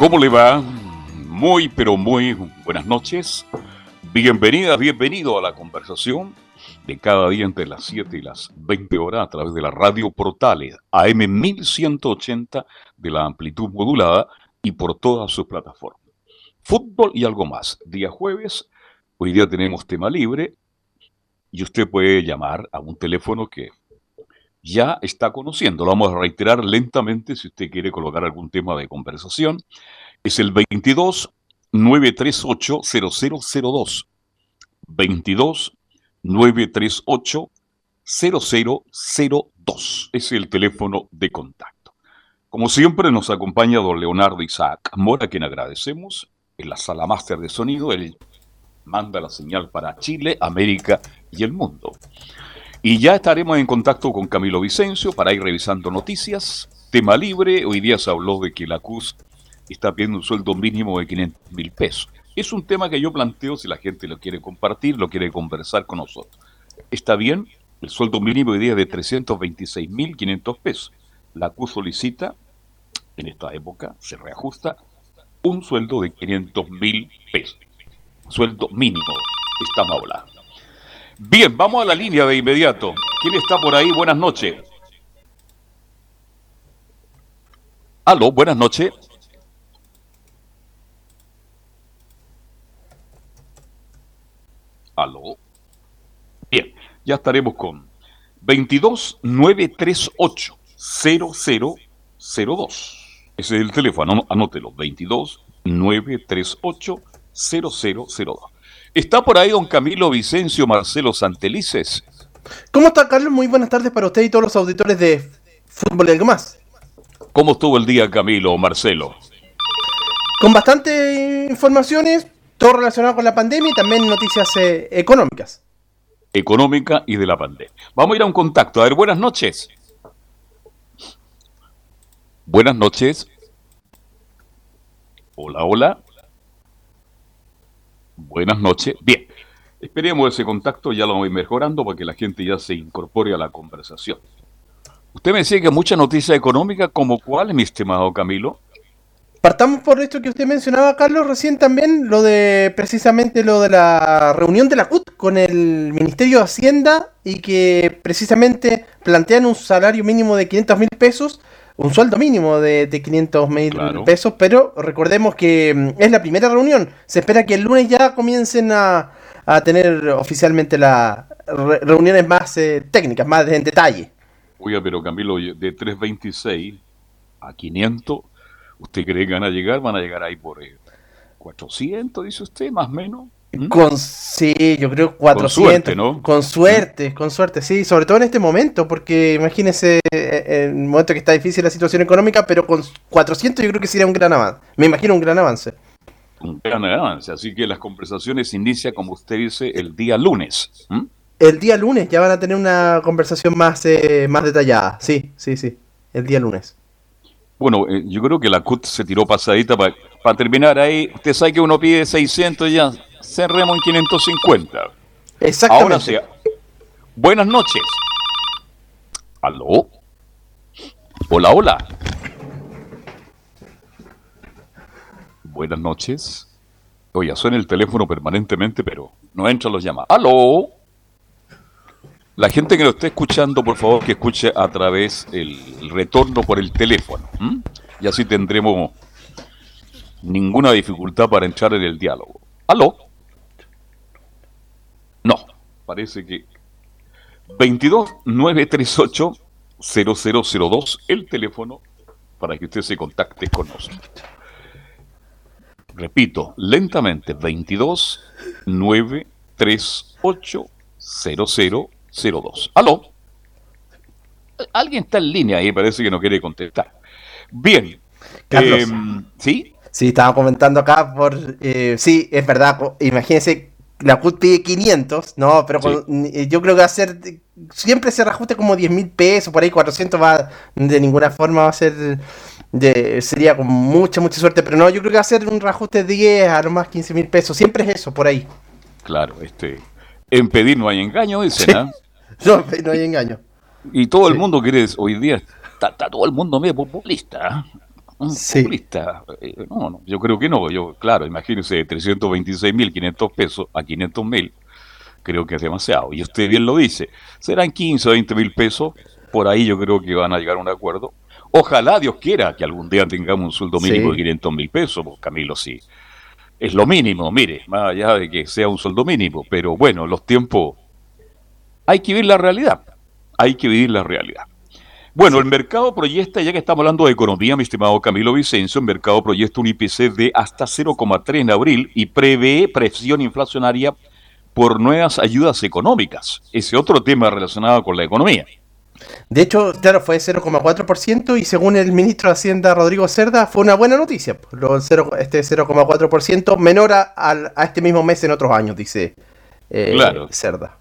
¿Cómo le va? Muy, pero muy buenas noches. Bienvenida, bienvenido a la conversación de cada día entre las 7 y las 20 horas a través de la radio Portales AM 1180 de la amplitud modulada y por todas sus plataformas. Fútbol y algo más. Día jueves, hoy día tenemos tema libre y usted puede llamar a un teléfono que ya está conociendo. Lo vamos a reiterar lentamente si usted quiere colocar algún tema de conversación. Es el 22 938 0002. 22 938 0002. Es el teléfono de contacto. Como siempre nos acompaña don Leonardo Isaac Mora, a quien agradecemos en la sala máster de sonido. Él manda la señal para Chile, América y el mundo. Y ya estaremos en contacto con Camilo Vicencio para ir revisando noticias. Tema libre, hoy día se habló de que la CUS está pidiendo un sueldo mínimo de 500 mil pesos. Es un tema que yo planteo si la gente lo quiere compartir, lo quiere conversar con nosotros. Está bien, el sueldo mínimo hoy día es de 326 mil 500 pesos. La CUS solicita, en esta época, se reajusta, un sueldo de 500 mil pesos. Sueldo mínimo, estamos hablando. Bien, vamos a la línea de inmediato. ¿Quién está por ahí? Buenas noches. Aló, buenas noches. Aló. Bien, ya estaremos con 22938 0002. Ese es el teléfono, anótelo, 22938 0002. Está por ahí don Camilo Vicencio Marcelo Santelices. ¿Cómo está, Carlos? Muy buenas tardes para usted y todos los auditores de Fútbol y algo más. ¿Cómo estuvo el día, Camilo Marcelo? Con bastante informaciones, todo relacionado con la pandemia y también noticias eh, económicas. Económica y de la pandemia. Vamos a ir a un contacto. A ver, buenas noches. Buenas noches. Hola, hola. Buenas noches. Bien, esperemos ese contacto, ya lo voy mejorando para que la gente ya se incorpore a la conversación. Usted me decía que mucha noticia económica, como cuál, mi estimado Camilo? Partamos por esto que usted mencionaba, Carlos, recién también, lo de precisamente lo de la reunión de la CUT con el Ministerio de Hacienda y que precisamente plantean un salario mínimo de 500 mil pesos un sueldo mínimo de, de 500 mil pesos, pero recordemos que mm, es la primera reunión. Se espera que el lunes ya comiencen a, tener oficialmente las reuniones más eh, técnicas, más en detalle. Oiga, pero Camilo, de 326 a 500, ¿usted cree que van a llegar? Van a llegar ahí por 400, eh, dice usted, más o menos. ¿Mm? Con, sí, yo creo 400. Con suerte, ¿no? Con suerte, con suerte, sí, sobre todo en este momento, porque imagínese en eh, el momento que está difícil la situación económica, pero con 400 yo creo que sería un gran avance. Me imagino un gran avance. Un gran avance, así que las conversaciones inician, como usted dice, el día lunes. El día lunes ya van a tener una conversación más, eh, más detallada, sí, sí, sí, el día lunes. Bueno, eh, yo creo que la CUT se tiró pasadita para terminar ahí. Usted sabe que uno pide 600 ya cerremos en 550. Exactamente. Ahora sí. Buenas noches. ¿Aló? Hola, hola. Buenas noches. Oye, suena el teléfono permanentemente, pero no entran los llamados. ¡Aló! La gente que lo esté escuchando, por favor, que escuche a través el, retorno por el teléfono. Y así tendremos ninguna dificultad para entrar en el diálogo. ¿Aló? No, parece que 22 938 0002 el teléfono para que usted se contacte con nosotros. Repito, lentamente, 22 938 3939-380002. ¿Aló? Alguien está en línea y parece que no quiere contestar. Bien. Carlos. Em, ¿Sí? Sí, estaba comentando acá por... eh, sí, es verdad, imagínense, la CUT pide 500, no, pero Sí. con- eh, yo creo que va a ser... Siempre se reajuste como 10 mil pesos, por ahí 400 va... De ninguna forma va a ser... De, sería con mucha, mucha suerte, pero no, yo creo que va a ser un reajuste de 10 a lo más 15 mil pesos, siempre es eso, por ahí. Claro, este. En pedir no hay engaño, dicen, Sí. ¿ah? No, no hay engaño. Y todo el Sí. mundo quiere, hoy día, está, está todo el mundo medio populista. ¿ah? Un Sí. Populista. Eh, No, no, yo creo que no. Yo, claro, imagínense, de 326.500 pesos a 500.000, creo que es demasiado. Y usted bien lo dice, serán 15 o 20 mil pesos, por ahí yo creo que van a llegar a un acuerdo. Ojalá Dios quiera que algún día tengamos un sueldo mínimo Sí. de 500 mil pesos, pues, Camilo, sí. Es lo mínimo, mire, más allá de que sea un sueldo mínimo, pero bueno, los tiempos hay que vivir la realidad. Hay que vivir la realidad. Bueno, el mercado proyecta, ya que estamos hablando de economía, mi estimado Camilo Vicencio, el mercado proyecta un IPC de hasta 0,3 en abril y prevé presión inflacionaria por nuevas ayudas económicas. Ese otro tema relacionado con la economía. De hecho, claro, fue 0,4% y según el ministro de Hacienda Rodrigo Cerda fue una buena noticia. Lo, cero- este 0,4% menor a, a este mismo mes en otros años, dice eh, Claro. Cerda.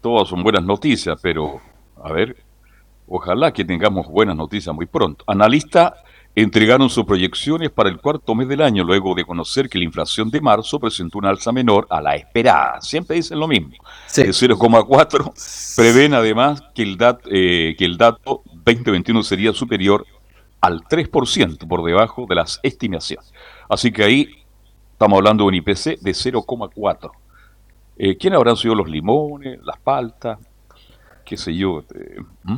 Todas son buenas noticias, pero a ver, ojalá que tengamos buenas noticias muy pronto. Analistas entregaron sus proyecciones para el cuarto mes del año luego de conocer que la inflación de marzo presentó una alza menor a la esperada. Siempre dicen lo mismo. Sí. De 0,4 prevén además que el, dat- eh, que el dato 2021 sería superior al 3% por debajo de las estimaciones. Así que ahí estamos hablando de un IPC de 0,4. Eh, ¿Quién habrán sido los limones, las paltas? ¿Qué sé yo?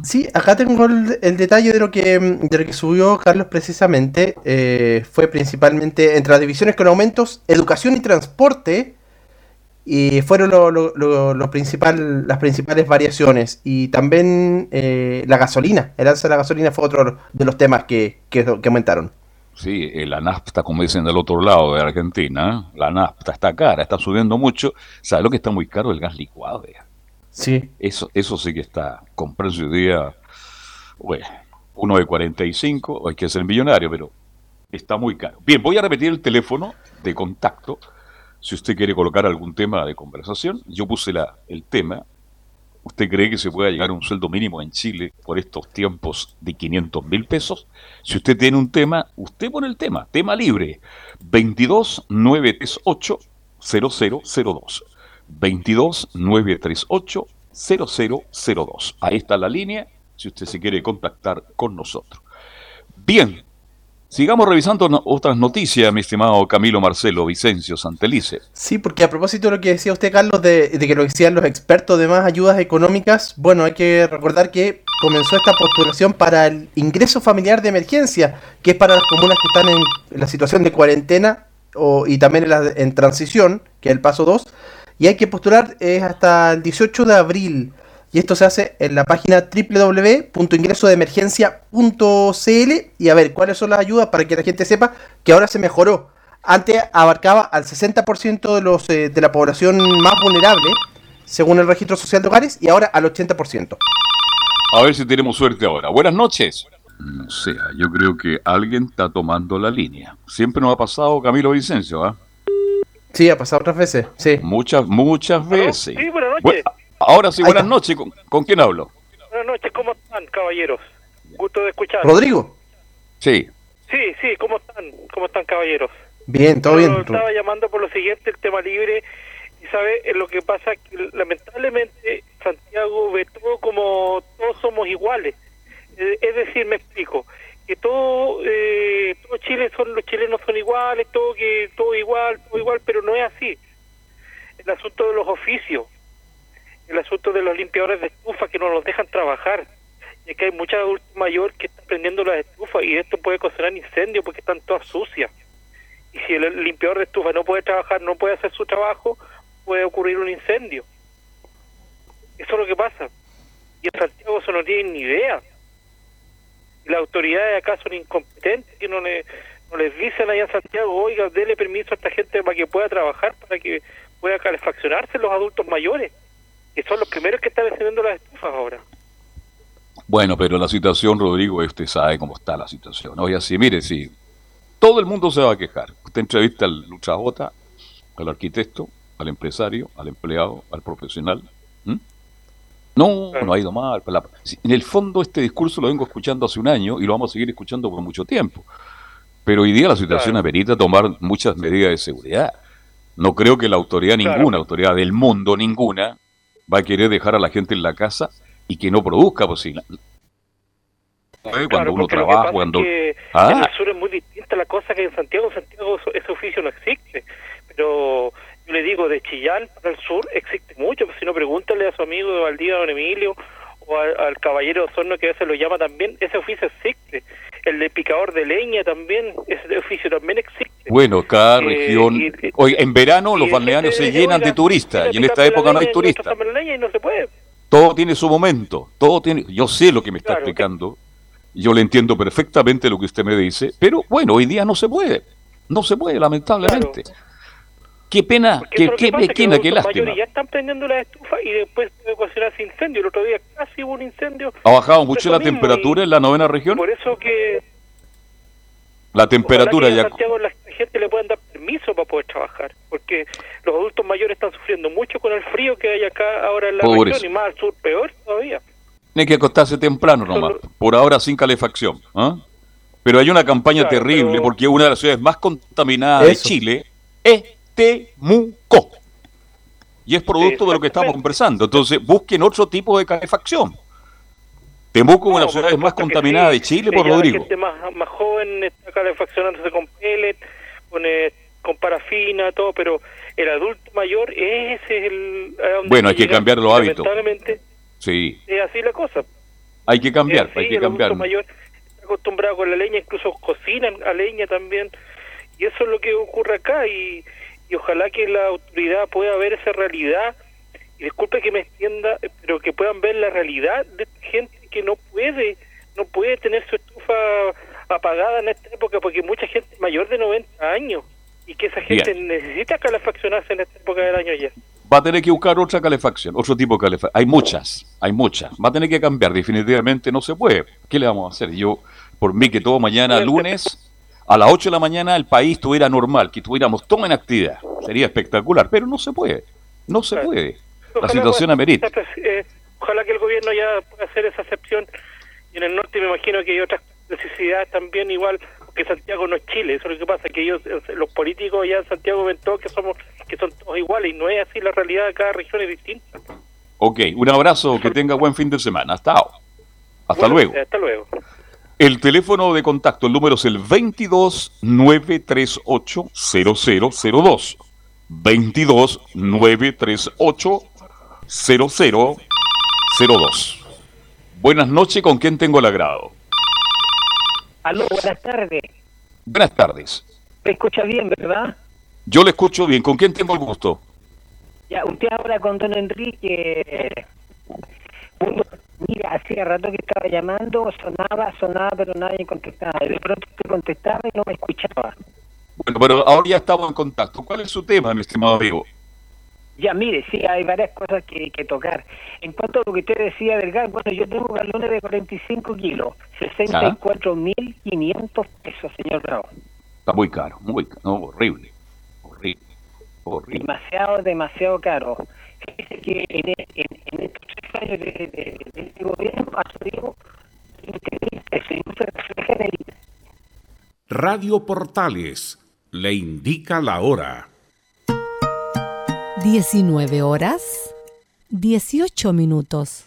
Sí, acá tengo el, el detalle de lo que mm, de lo que subió Carlos precisamente. eh, fue principalmente entre las divisiones con aumentos, educación y transporte. Y fueron lo- lo- principal, las principales variaciones. Y también eh, la gasolina. El alza de la gasolina fue otro de los temas que, que, que aumentaron. Sí, eh, la nafta, como dicen del otro lado de Argentina, ¿eh? la nafta está cara, está subiendo mucho. ¿Sabes lo que está muy caro? El gas licuado. Sí. Eso, eso sí que está precio de día, bueno, uno de 45, hay que ser millonario, pero está muy caro. Bien, voy a repetir el teléfono de contacto. Si usted quiere colocar algún tema de conversación, yo puse la, el tema. ¿Usted cree que se pueda llegar a un sueldo mínimo en Chile por estos tiempos de 500 mil pesos? Si usted tiene un tema, usted pone el tema, tema libre, 22 938 0002. 22 938 0002. Ahí está la línea, si usted se quiere contactar con nosotros. Bien, sigamos revisando otras noticias, mi estimado Camilo Marcelo Vicencio Santelice. Sí, porque a propósito de lo que decía usted, Carlos, de, que lo decían los expertos de más ayudas económicas, bueno, hay que recordar que comenzó esta postulación para el ingreso familiar de emergencia, que es para las comunas que están en, la situación de cuarentena y también en, en transición, que es el paso 2, y hay que postular es hasta el 18 de abril. Y esto se hace en la página www.ingresodeemergencia.cl y a ver cuáles son las ayudas para que la gente sepa que ahora se mejoró. Antes abarcaba al 60% de, los, eh, de la población más vulnerable, según el registro social de hogares, y ahora al 80%. A ver si tenemos suerte ahora. Buenas noches. No sé, yo creo que alguien está tomando la línea. Siempre nos ha pasado Camilo Vicencio, ¿ah? Sí, ha pasado otras veces. Sí. Muchas, muchas veces. Sí, buenas noches. Bu- ahora sí, buenas noches. ¿Con, con quién hablo? Buenas noches, ¿cómo están, caballeros? Gusto de escuchar. Rodrigo. Sí. Sí, sí, ¿cómo están? ¿Cómo están, caballeros? Bien, todo Yo bien. estaba llamando por lo siguiente, el tema libre. Y sabe, Eh, lo que pasa es que lamentablemente Santiago ve todo como todos somos iguales. Eh, Es decir, me explico, que todo, eh, todo Chile son los chilenos son iguales, todo que todo igual, todo igual, pero no es así. El asunto de los oficios, el asunto de los limpiadores de estufa que no nos dejan trabajar. Y que hay mucha adultos mayor que están prendiendo las estufas y esto puede ocasionar incendios porque están todas sucias. Y si el limpiador de estufa no puede trabajar, no puede hacer su trabajo, puede ocurrir un incendio. Eso es lo que pasa. Y en Santiago eso no tienen ni idea. Y las autoridades acá son incompetentes, que no, le, les dicen allá en Santiago, oiga, dele permiso a esta gente para que pueda trabajar, para que pueda calefaccionarse los adultos mayores, que son los primeros que están encendiendo las estufas ahora. Bueno, pero la situación, Rodrigo, usted sabe cómo está la situación. Oye, así, mire, sí, todo el mundo se va a quejar. Usted entrevista al luchajota, al arquitecto, al empresario, al empleado, al profesional. No, no ha ido mal. En el fondo este discurso lo vengo escuchando hace un año y lo vamos a seguir escuchando por mucho tiempo. Pero hoy día la situación amerita tomar muchas medidas de seguridad. No creo que la autoridad, ninguna autoridad del mundo, ninguna, va a querer dejar a la gente en la casa y que no produzca, pues cuando uno trabaja, cuando... ¿Ah? En el sur es muy distinta la cosa que en Santiago. En Santiago ese oficio no existe. Pero yo le digo, de Chillán para el sur existe mucho. Pues si no, pregúntale a su amigo de Valdía, don Emilio, o al, caballero Osorno que a veces lo llama también. Ese oficio existe. El de picador de leña también, ese oficio también existe. Bueno, cada eh, región... hoy en verano los balnearios se llenan de turistas y en esta época no hay turistas. Todo tiene su momento, todo tiene... Yo sé lo que me está explicando yo le entiendo perfectamente lo que usted me dice, pero bueno, hoy día no se puede. No se puede, lamentablemente. Qué pena, qué, qué, pena, qué lástima. Ya están prendiendo la estufa y después puede ocasionarse incendio. El otro día casi hubo un incendio. Ha bajado mucho la temperatura en la novena región. Por eso que. La temperatura ya. Santiago la gente le pueden dar permiso para poder trabajar. Porque los adultos mayores están sufriendo mucho con el frío que hay acá ahora en la región y más al sur, peor todavía. Tiene que acostarse temprano nomás, por ahora sin calefacción. ¿ah? Pero hay una campaña terrible porque una de las ciudades más contaminadas de Chile es Temuco. Y es producto de lo que estamos conversando. Entonces busquen otro tipo de calefacción. Temuco es una de las ciudades más contaminadas de Chile, por Rodrigo. La gente más, más joven está calefaccionándose con pellet, con, eh, con parafina, todo, pero el adulto mayor, ese es el... Bueno, hay que cambiar los hábitos. Lamentablemente Sí. Es así la cosa. Hay que cambiar, hay que cambiar. El mayor está acostumbrado con la leña, incluso cocinan a leña también. Y eso es lo que ocurre acá y, y ojalá que la autoridad pueda ver esa realidad. Y disculpe que me extienda, pero que puedan ver la realidad de gente que no puede, no puede tener su estufa apagada en esta época porque mucha gente mayor de 90 años y que esa gente necesita calefaccionarse en esta época del año ya va a tener que buscar otra calefacción, otro tipo de calefacción. Hay muchas, hay muchas. Va a tener que cambiar, definitivamente no se puede. ¿Qué le vamos a hacer? Yo, por mí, que todo mañana lunes a las 8 de la mañana el país estuviera normal, que estuviéramos todos en actividad. Sería espectacular, pero no se puede. No se puede. La situación amerita. Eh, ojalá que el gobierno ya pueda hacer esa excepción. Y en el norte me imagino que hay otras necesidades también igual que Santiago no es Chile, eso es lo que pasa, que ellos, los políticos allá en Santiago ven todo que somos, que son todos iguales, y no es así la realidad de cada región es distinta. Ok, un abrazo, que tenga buen fin de semana, hasta, hasta luego. Hasta luego. El teléfono de contacto, el número es el 22 938 0002. 22 938 0002. Buenas noches, ¿con quién tengo el agrado? Aló, buenas tardes. Buenas tardes. ¿Me escucha bien, verdad? Yo le escucho bien. ¿Con quién tengo el gusto? Ya, usted habla con don Enrique. Mira, hacía rato que estaba llamando, sonaba, sonaba, pero nadie contestaba. De pronto usted contestaba y no me escuchaba. Bueno, pero ahora ya estamos en contacto. ¿Cuál es su tema, mi estimado amigo? Ya, mire, sí, hay varias cosas que, que tocar. En cuanto a lo que usted decía del gas, bueno, yo tengo galones de 45 kilos, 64.500 pesos, señor Bravo. Está muy caro, muy caro, horrible, horrible, horrible. Demasiado, demasiado caro. Fíjese que en, en, estos tres años de, de, este gobierno ha subido Radio Portales le indica la hora. 19 horas 18 minutos.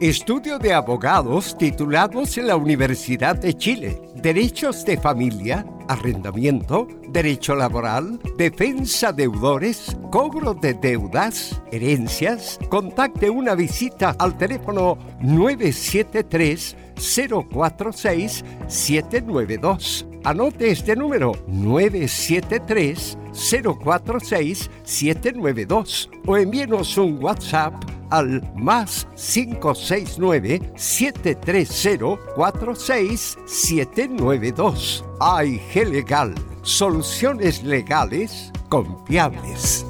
Estudio de abogados titulados en la Universidad de Chile derechos de familia, arrendamiento, derecho laboral, defensa deudores, cobro de deudas, herencias. Contacte una visita al teléfono 973 046 792. Anote este número 973 046 792 o envíenos un WhatsApp al más 569-730-46792. AIG Legal, soluciones legales confiables.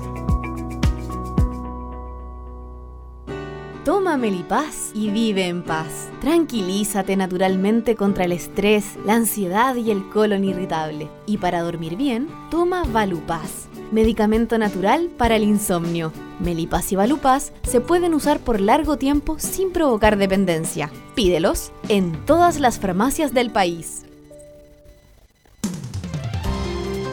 Toma Melipaz y vive en paz. Tranquilízate naturalmente contra el estrés, la ansiedad y el colon irritable. Y para dormir bien, toma Valupaz medicamento natural para el insomnio. Melipaz y Valupaz se pueden usar por largo tiempo sin provocar dependencia. Pídelos en todas las farmacias del país.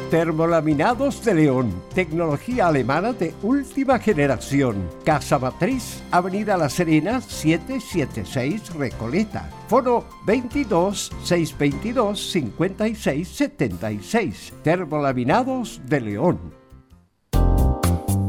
Termolaminados de León, tecnología alemana de última generación. Casa Matriz, Avenida La Serena, 776 Recoleta. Foro 22 622 5676. Termolaminados de León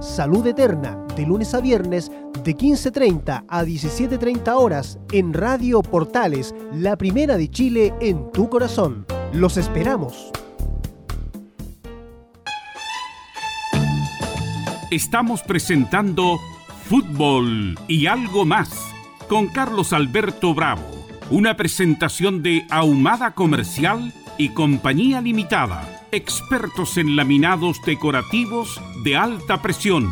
Salud Eterna, de lunes a viernes de 15.30 a 17.30 horas en Radio Portales, la primera de Chile en tu corazón. Los esperamos. Estamos presentando Fútbol y algo más con Carlos Alberto Bravo, una presentación de Ahumada Comercial y Compañía Limitada, expertos en laminados decorativos de alta presión.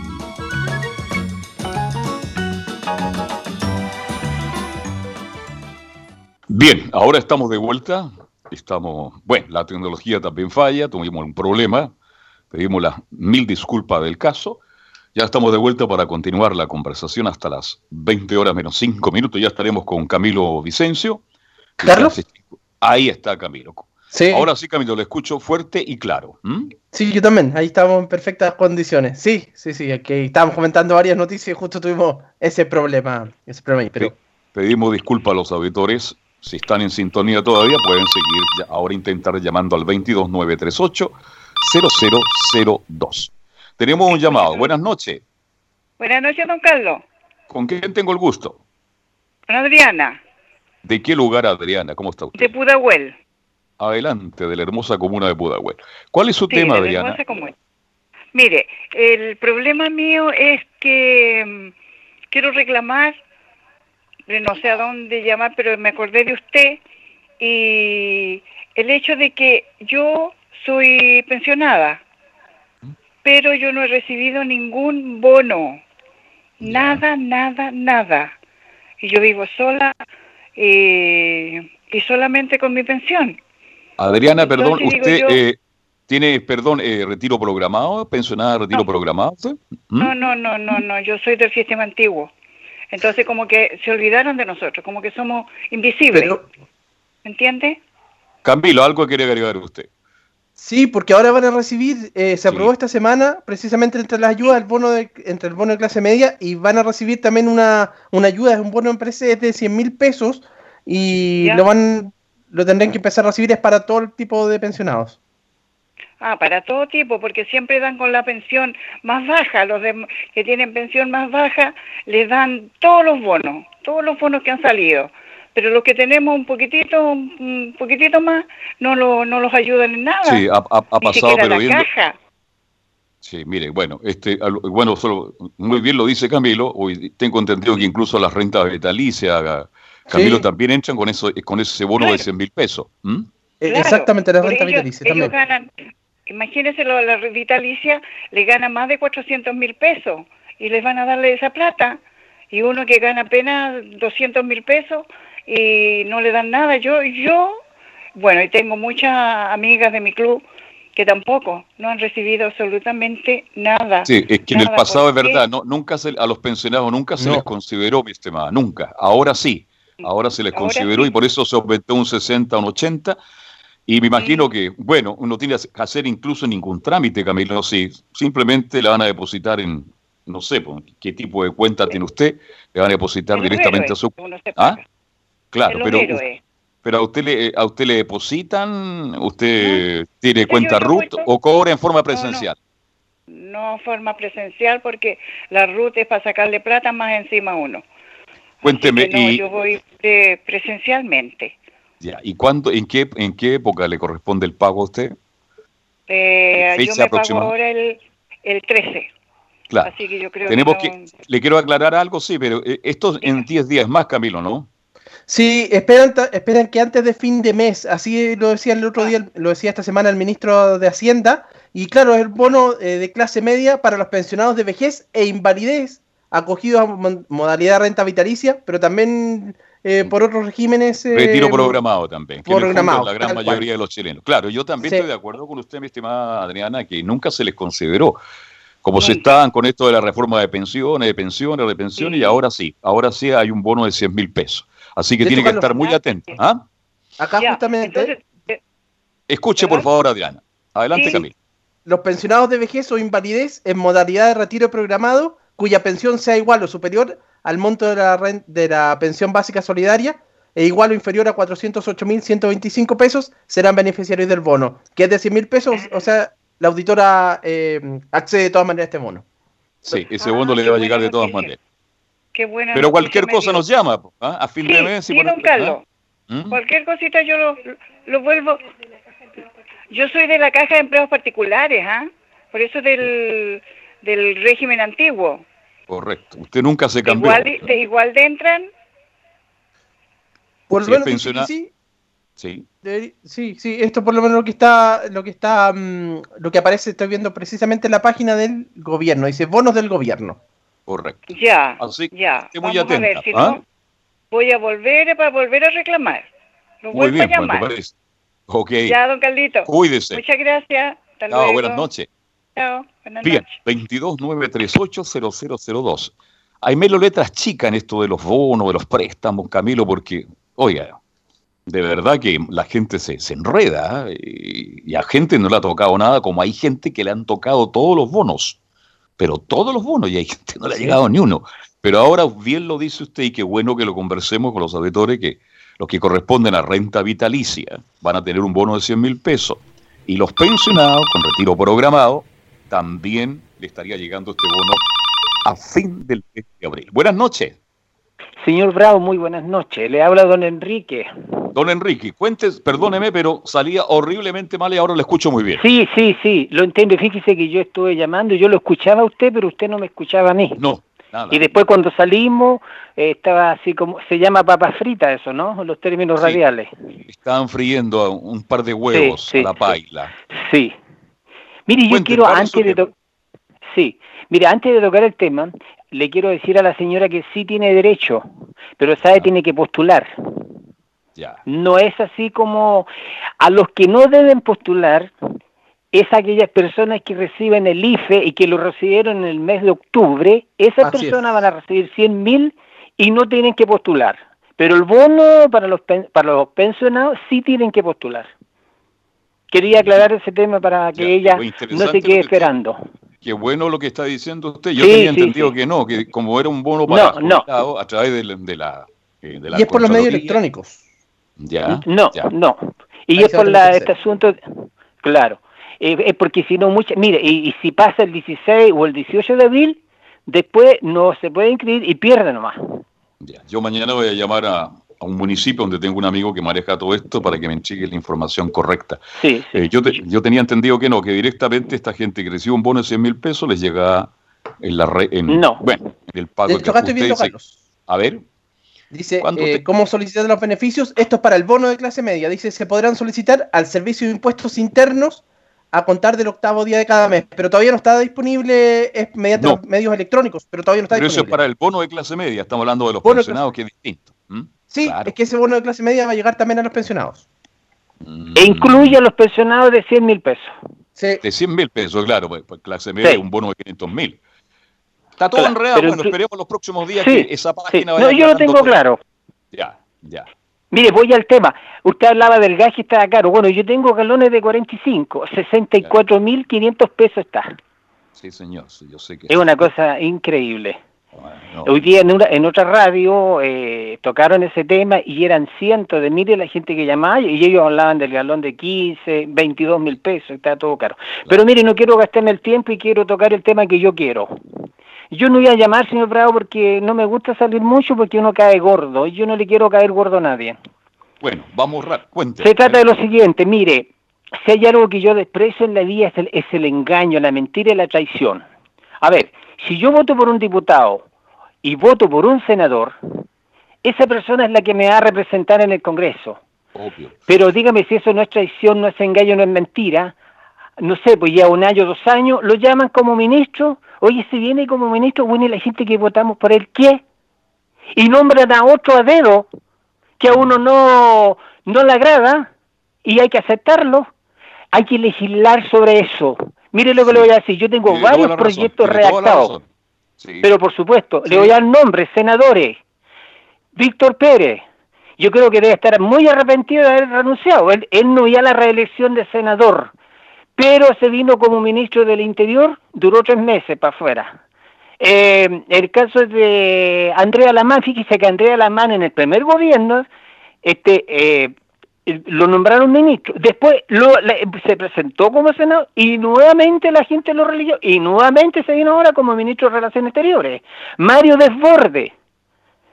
Bien, ahora estamos de vuelta. Estamos, bueno, la tecnología también falla, tuvimos un problema, pedimos las mil disculpas del caso. Ya estamos de vuelta para continuar la conversación hasta las 20 horas menos 5 minutos. Ya estaremos con Camilo Vicencio. ¿Carlos? Ahí está Camilo. Sí. Ahora sí, Camilo, le escucho fuerte y claro. Sí, yo también. Ahí estamos en perfectas condiciones. Sí, sí, sí. Aquí estábamos comentando varias noticias y justo tuvimos ese problema. Ese problema pero... Pedimos disculpas a los auditores si están en sintonía todavía, pueden seguir ahora intentar llamando al 22938-0002. Tenemos un llamado. Buenas noches. Buenas noches, don Carlos. ¿Con quién tengo el gusto? Con Adriana. ¿De qué lugar, Adriana? ¿Cómo está usted? De Pudahuel. Adelante, de la hermosa comuna de Pudahuel. ¿Cuál es su tema, Adriana? Mire, el problema mío es que mm, quiero reclamar no sé a dónde llamar, pero me acordé de usted y el hecho de que yo soy pensionada, pero yo no he recibido ningún bono, nada, nada, nada. Y yo vivo sola eh, y solamente con mi pensión. Adriana, perdón, usted eh, tiene, perdón, eh, retiro programado, pensionada, retiro programado. ¿Mm? No, no, no, no, no, yo soy del sistema antiguo. Entonces como que se olvidaron de nosotros, como que somos invisibles. ¿Entiende? Camilo, algo quiere agregar usted. Sí, porque ahora van a recibir, eh, se aprobó esta semana, precisamente entre las ayudas, el bono de, entre el bono de clase media, y van a recibir también una, una ayuda, es un bono de empresa de 100 mil pesos, y lo van, lo tendrán que empezar a recibir es para todo el tipo de pensionados. Ah, para todo tipo, porque siempre dan con la pensión más baja. Los que tienen pensión más baja les dan todos los bonos, todos los bonos que han salido. Pero los que tenemos un poquitito, un poquitito más, no, lo, no los ayudan en nada. Sí, ha, pasado, pero la Caja. Sí, mire, bueno, este, bueno, solo, muy bien lo dice Camilo. Hoy tengo entendido que incluso las rentas vitalicias, Camilo, también entran con eso, con ese bono de 100 mil pesos. Exactamente, las rentas vitalicias también. Ganan, imagínense la vitalicia le gana más de 400 mil pesos y les van a darle esa plata y uno que gana apenas 200 mil pesos y no le dan nada. Yo, yo, bueno, y tengo muchas amigas de mi club que tampoco no han recibido absolutamente nada. Sí, es que en el pasado es verdad, no, nunca se, a los pensionados nunca se No. les consideró, mi estimada, nunca. Ahora sí, ahora se les Ahora consideró sí. y por eso se aumentó un 60, un 80. Y me imagino que, bueno, uno tiene que hacer incluso ningún trámite, Camilo, si simplemente le van a depositar en, no sé, qué tipo de cuenta tiene usted, le van a depositar directamente héroe, a su... se ¿Ah? Claro, pero, héroe. pero a usted le, a usted le depositan, usted tiene cuenta RUT puesto- o cobra en forma no. presencial. No forma presencial porque la ruta es para sacarle plata más encima a uno. Cuénteme, que no, y, yo voy presencialmente. ya, ¿y cuándo, en qué, en qué época le corresponde el pago a usted? Eh, ¿Fecha yo me pago ahora el, el 13. Claro. Así que yo creo Tenemos que, que, no- le quiero aclarar algo, sí, pero eh, esto en 10 días más, Camilo, ¿no? Sí, esperan, esperan que antes de fin de mes, así lo decía el otro día, lo decía esta semana el ministro de Hacienda, y claro, es el bono eh, de clase media para los pensionados de vejez e invalidez, acogidos a modalidad renta vitalicia, pero también eh, por otros regímenes. eh, Retiro programado también, que programado, la gran cual. mayoría de los chilenos. Claro, yo también Sí. estoy de acuerdo con usted, mi estimada Adriana, que nunca se les consideró. Como se estaban con esto de la reforma de pensiones, de pensiones, de pensiones, y ahora sí, ahora sí hay un bono de 100 mil pesos. Así que De tiene hecho, que estar muy atento. ¿ah? Acá Ya, justamente entonces, eh, Escuche, por favor, Adriana. Adelante, Sí. Camilo. los pensionados de vejez o invalidez en modalidad de retiro programado, cuya pensión sea igual o superior al monto de la, de la pensión básica solidaria, e igual o inferior a 408.125 pesos, serán beneficiarios del bono, que es de 100 mil pesos, o sea, la auditora eh, accede de todas maneras a este bono. Sí, ese Ah, bono le qué va a llegar de todas noticia. maneras. qué buena Pero cualquier cosa nos llama ¿ah? a fin Sí, de mes. sí, don Carlos. ¿ah? ¿Mm? Cualquier cosita yo lo, lo vuelvo. Yo soy de la caja de empleados particulares, ¿ah? Por eso del, del régimen antiguo. Correcto. Usted nunca se cambió. igual, de, de igual de entran. Por lo es menos que pensiona- sí, Sí. Deberí- Sí, sí, esto por lo menos lo que está, lo que está, mm, lo que aparece, estoy viendo precisamente en la página del gobierno, dice bonos del gobierno. Correcto. Ya, Así ya. muy Vamos a ver, atenta, si ¿ah? no, voy a volver para volver a reclamar. Lo Muy vuelvo bien, a llamar. parece. Ok. Ya, don Carlito. Cuídese. Muchas gracias. Hasta Chao, luego. buenas noches. Chao, buenas Bien, noches. 229380002. Hay menos letras chicas en esto de los bonos, de los préstamos, Camilo, porque, oiga, de verdad que la gente se, se enreda ¿eh? y, y a gente no le ha tocado nada, como hay gente que le han tocado todos los bonos, pero todos los bonos, y hay gente que no le ha llegado ni uno. Pero ahora bien lo dice usted y qué bueno que lo conversemos con los auditores que los que corresponden a renta vitalicia van a tener un bono de 100 mil pesos y los pensionados con retiro programado también le estaría llegando este bono a fin del mes de abril. Buenas noches, Señor Bravo, muy buenas noches. Le habla don Enrique. don Enrique. Cuentes, perdóneme, pero salía horriblemente mal y ahora le escucho muy bien. Sí, sí, sí, lo entiendo. Fíjese que yo estuve llamando, yo lo escuchaba a usted, pero usted no me escuchaba a mí. No, nada. Y después cuando salimos, eh, estaba así como, se llama papa frita eso, ¿no? Los términos Sí. radiales. Estaban friendo un par de huevos Sí, sí, a la paila. Sí. Mire, yo quiero ¿cuál es antes de to- Sí. Mire, antes de tocar el tema, le quiero decir a la señora que sí tiene derecho, pero sabe, tiene que postular. Ya. No es así como a los que no deben postular es aquellas personas que reciben el IFE y que lo recibieron en el mes de octubre, esas Así es. personas van a recibir 100 mil y no tienen que postular. Pero el bono para los, para los pensionados sí tienen que postular. Quería aclarar ese tema para que Ya, ella no se quede que esperando. Qué bueno lo que está diciendo usted. Yo Sí, tenía sí, entendido sí. que no, que como era un bono para No, no. a través de la, de la, eh, de la Y es por los medios electrónicos. Ya, No, ya. no. Y Ahí es por la, este asunto, claro. Eh, es porque si no, mucha, mire, y, y si pasa el 16 o el 18 de abril, después no se puede inscribir y pierde nomás. Ya. Yo mañana voy a llamar a, a un municipio donde tengo un amigo que maneja todo esto para que me entregue la información correcta. Sí, sí. Eh, yo, te- yo tenía entendido que no, que directamente esta gente que recibe un bono de 100 mil pesos les llega en la red. No. Bueno, en el pago usted viendo, dice-. A ver, Dice, ¿Cuánto eh, te- ¿cómo solicitar los beneficios? Esto es para el bono de clase media. Dice, se podrán solicitar al Servicio de Impuestos Internos a contar del octavo día de cada mes. Pero todavía no está disponible, es mediante No. los medios electrónicos, pero todavía no está pero eso es disponible. para el bono de clase media. Estamos hablando de los Bono de pensionados, que es distinto. ¿m? Sí, Claro. es que ese bono de clase media va a llegar también a los pensionados. Mm. E incluye a los pensionados de 100 mil pesos. De 100 mil pesos, claro, pues, pues clase media un bono de 500 mil. Está todo enredado, bueno, esperemos los próximos días que esa página vaya No, yo lo tengo claro. Ya, ya. Mire, voy al tema. Usted hablaba del gas que estaba caro. Bueno, yo tengo galones de 45, 64.500 pesos está. Sí, señor, yo sé que... Es una cosa increíble. Hoy día en, una, en otra radio eh, tocaron ese tema y eran cientos de miles la gente que llamaba y ellos hablaban del galón de 15, 22 mil pesos, está todo caro. Pero mire, no quiero gastarme el tiempo y quiero tocar el tema que yo quiero. Yo no voy a llamar, señor Bravo, porque no me gusta salir mucho porque uno cae gordo y yo no le quiero caer gordo a nadie. Bueno, vamos, cuente. Se trata de lo siguiente, mire, si hay algo que yo desprecio en la vida es el, es el engaño, la mentira y la traición. A ver, si yo voto por un diputado y voto por un senador, esa persona es la que me va a representar en el Congreso. Obvio. Pero dígame si eso no es traición, no es engaño, no es mentira. No sé, pues ya un año, dos años, lo llaman como ministro. Oye, si viene como ministro, bueno, la gente que votamos por él, ¿qué? Y nombran a otro a dedo que a uno no, no le agrada y hay que aceptarlo. Hay que legislar sobre eso. Mire lo que le voy a decir. Yo tengo varios proyectos redactados. Pero por supuesto, le voy a dar nombres, senadores. Víctor Pérez, yo creo que debe estar muy arrepentido de haber renunciado. Él, no iba a la reelección de senador, pero se vino como ministro del Interior, duró tres meses para afuera. Eh, el caso de Andrea Lamán, fíjese que Andrea Lamán en el primer gobierno este, eh, lo nombraron ministro, después lo, se presentó como senador y nuevamente la gente lo religió y nuevamente se vino ahora como ministro de Relaciones Exteriores. Mario Desborde,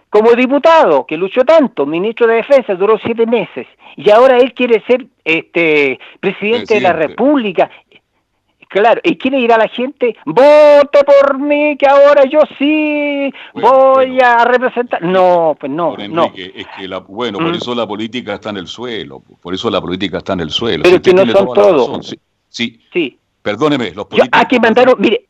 como diputado, que luchó tanto, ministro de Defensa, duró siete meses y ahora él quiere ser este presidente. de la República Claro, y quiere ir a la gente, vote por mí, que ahora yo sí voy a representar. No, pues no, no. Es que la, bueno, por mm. eso la política está en el suelo, por eso la política está en el suelo. Pero que no son todos. Sí, sí, perdóneme, los políticos... Yo, mandaron, mire...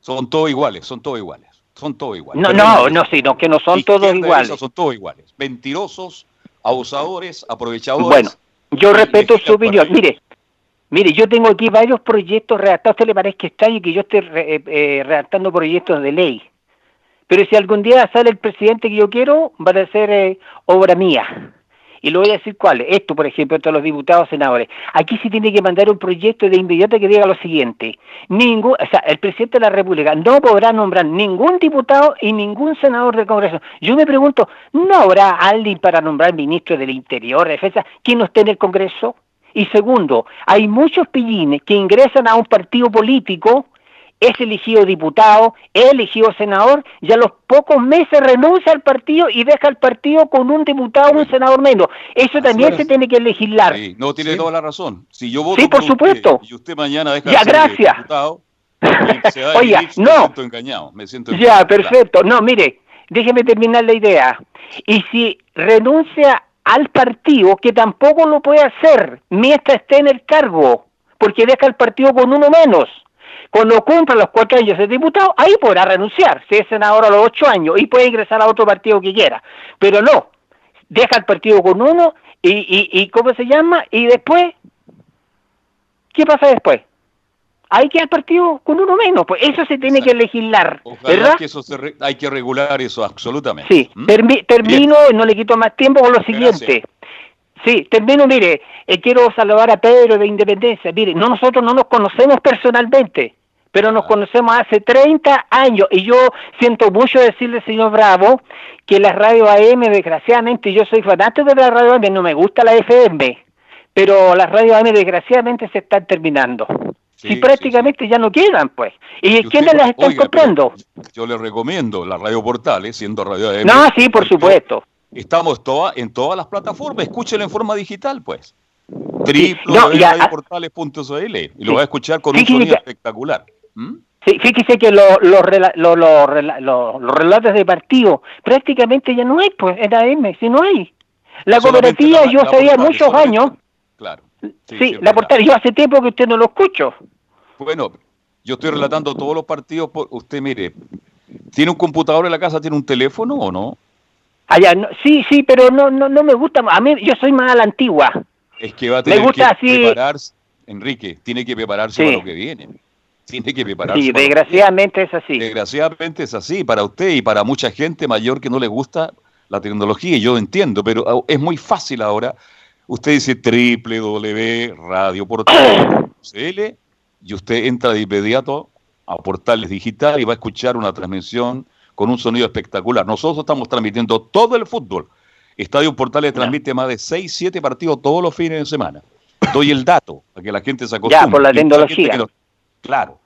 Son todos iguales, son todos iguales, son todos iguales. No, no, no, sino que no son todos iguales. Son todos iguales, mentirosos, abusadores, aprovechadores. Bueno, yo respeto su opinión. Mire, Mire, yo tengo aquí varios proyectos redactados. ¿A usted le parece extraño que yo esté eh, eh, redactando proyectos de ley? Pero si algún día sale el presidente que yo quiero, va a ser eh, obra mía. Y le voy a decir cuál. Esto, por ejemplo, todos los diputados, senadores. Aquí se tiene que mandar un proyecto de inmediato que diga lo siguiente. Ningún, o sea, el presidente de la República no podrá nombrar ningún diputado y ningún senador del Congreso. Yo me pregunto, ¿no habrá alguien para nombrar ministro del Interior, Defensa, que no esté en el Congreso? Y segundo, hay muchos pillines que ingresan a un partido político, es elegido diputado, es elegido senador, y a los pocos meses renuncia al partido y deja el partido con un diputado o un senador menos. Eso también se tiene que legislar. No tiene toda la razón. Si yo voto sí, por, supuesto. y usted mañana deja ya, gracias. diputado, Oiga, no. me siento engañado. Me siento ya, perfecto. No, mire, déjeme terminar la idea. Y si renuncia al partido que tampoco lo puede hacer mientras esté en el cargo, porque deja el partido con uno menos. Cuando cumpla los cuatro años de diputado, ahí podrá renunciar, si es senador a los ocho años, y puede ingresar a otro partido que quiera. Pero no, deja el partido con uno y, y, y ¿cómo se llama? Y después, ¿qué pasa después? Hay que al partido con uno menos, pues eso se tiene que legislar, ¿verdad? Que eso hay que regular eso absolutamente. Sí, ¿Mm? termino, no le quito más tiempo con lo siguiente. Sí, termino, mire, eh, quiero saludar a Pedro de Independencia. Mire, no, nosotros no nos conocemos personalmente, pero nos conocemos hace 30 años y yo siento mucho decirle, señor Bravo, que la radio AM, desgraciadamente, yo soy fanático de la radio AM, no me gusta la FM, pero las radios AM desgraciadamente se están terminando si prácticamente ya no quedan, pues. ¿Y, quiénes las están comprando? Yo les recomiendo la Radio Portales, siendo Radio AM. No, sí, por supuesto. Estamos toda, en todas las plataformas, escúchenlo en forma digital, pues. www.radioportales.cl y lo va a escuchar con un sonido espectacular. ¿Mm? Sí, fíjese que los lo, lo, relatos de partido prácticamente ya no hay, pues, en AM, si no hay. La cooperativa yo sabía muchos años. Claro. Sí, la portada. Yo hace tiempo que usted no lo escucho. Bueno, yo estoy relatando todos los partidos. Por, usted, mire, ¿tiene un computador en la casa? ¿Tiene un teléfono o no? Allá, no, sí, sí, pero no, no, no me gusta. A mí, yo soy más a la antigua. Es que va a tener que prepararse. Enrique, tiene que prepararse Sí. para lo que viene. Tiene que prepararse. Sí, desgraciadamente es así. Desgraciadamente es así para usted y para mucha gente mayor que no le gusta la tecnología, y yo entiendo, pero ah, es muy fácil ahora. Usted dice www.radioportal.cl y usted entra de inmediato a portales digitales y va a escuchar una transmisión con un sonido espectacular. Nosotros estamos transmitiendo todo el fútbol. Estadio Portales transmite más de 6, 7 partidos todos los fines de semana. Doy el dato para que la gente se acostumbre. Ya, por la tecnología. Claro.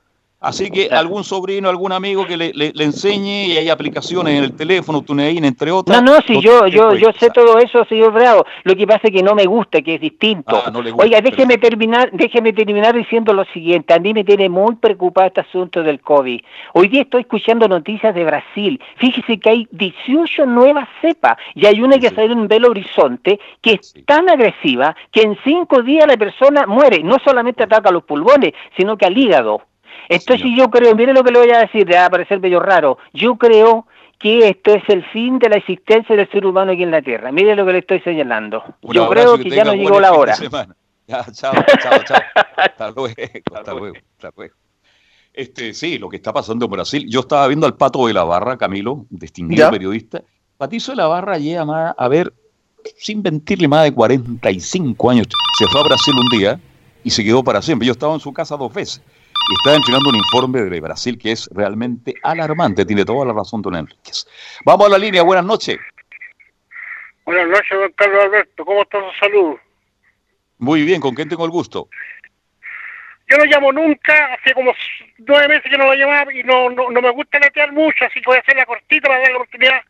Así que algún sobrino, algún amigo que le, le- le enseñe y hay aplicaciones en el teléfono, TuneIn, entre otras. No, no, si yo, yo, yo sé todo eso, señor Bravo. Lo que pasa es que no me gusta, que es distinto. Ah, no le gusta, Oiga, déjeme terminar, déjeme terminar diciendo lo siguiente. A mí me tiene muy preocupado este asunto del COVID. Hoy día estoy escuchando noticias de Brasil. Fíjese que hay 18 nuevas cepas y hay una que salió en Belo Horizonte que es tan agresiva que en cinco días la persona muere. No solamente ataca a los pulmones, sino que al hígado. Entonces yo creo, mire lo que le voy a decir, le va a parecer bello raro. Yo creo que esto es el fin de la existencia del ser humano aquí en la Tierra. Mire lo que le estoy señalando. Un Yo creo que ya no llegó la hora. Ya, chao, chao, chao. hasta luego, hasta luego, hasta luego. Este, sí, lo que está pasando en Brasil. Yo estaba viendo al Pato de la Barra, Camilo, distinguido Ya. periodista. Patizo de la Barra llega más, a ver, sin mentirle, más de 45 años. Se fue a Brasil un día y se quedó para siempre. Yo estaba en su casa dos veces y estaba entregando un informe de Brasil que es realmente alarmante. Tiene toda la razón, don Enríquez. Vamos a la línea, buenas noches. Buenas noches, don Carlos Alberto. ¿Cómo está su salud? Muy bien, ¿con quién tengo el gusto? Yo no llamo nunca, hace como nueve meses que no lo llamaba y no, no, no me gusta latear mucho, así que voy a hacer la cortita para dar la oportunidad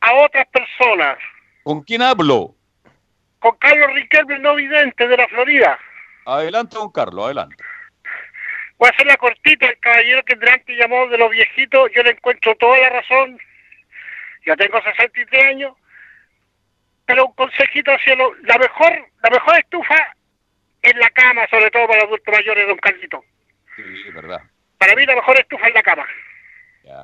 a otras personas. ¿Con quién hablo? Con Carlos Riquelme, el no vidente de la Florida. Adelante, don Carlos, adelante. Voy a hacer la cortita, el caballero que delante llamó de los viejitos, yo le encuentro toda la razón. Ya tengo 63 años, pero un consejito al cielo, la mejor, la mejor estufa es la cama, sobre todo para adultos mayores, don Carlito. Sí, es verdad. Para mí la mejor estufa es la cama. Ya.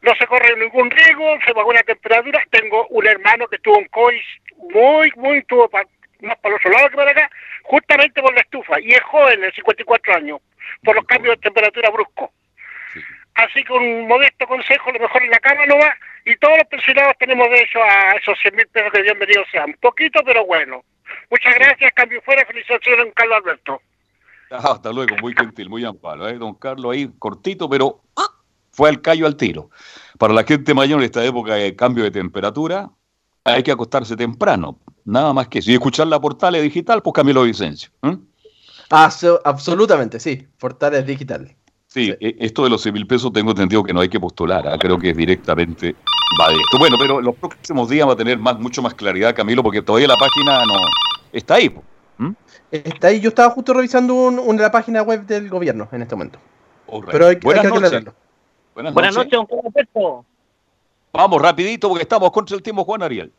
No se corre ningún riesgo, se baja una temperatura. Tengo un hermano que tuvo un COIS muy, muy, tuvo pa- más para el otro lado que para acá, justamente por la estufa. Y es joven, de 54 años, por los cambios de temperatura bruscos. Así que un modesto consejo, lo mejor en la cama no va. Y todos los pensionados tenemos derecho a esos 100 mil pesos que bienvenidos sean. Poquito, pero bueno. Muchas gracias, cambio fuera, felicitaciones, don Carlos Alberto. Ah, hasta luego, muy gentil, muy amparo. ¿eh? Don Carlos ahí cortito, pero ¡ah! fue al callo al tiro. Para la gente mayor en esta época de cambio de temperatura, hay que acostarse temprano, nada más que eso. Y escuchar la portal digital, pues Camilo Vicencio. ¿eh? Ah, so- absolutamente, sí. Portales digital. Sí, e- esto de los 100 mil pesos tengo entendido que no hay que postular, ¿ah? creo que es directamente va de esto. Bueno, pero los próximos días va a tener más, mucho más claridad, Camilo, porque todavía la página no está ahí. po. Está ahí, yo estaba justo revisando un, un- la página web del gobierno en este momento. Alright. Pero hay, hay Buenas que noches. Buenas, Buenas noches. don Alberto. Vamos rapidito porque estamos contra el tiempo, Juan Ariel.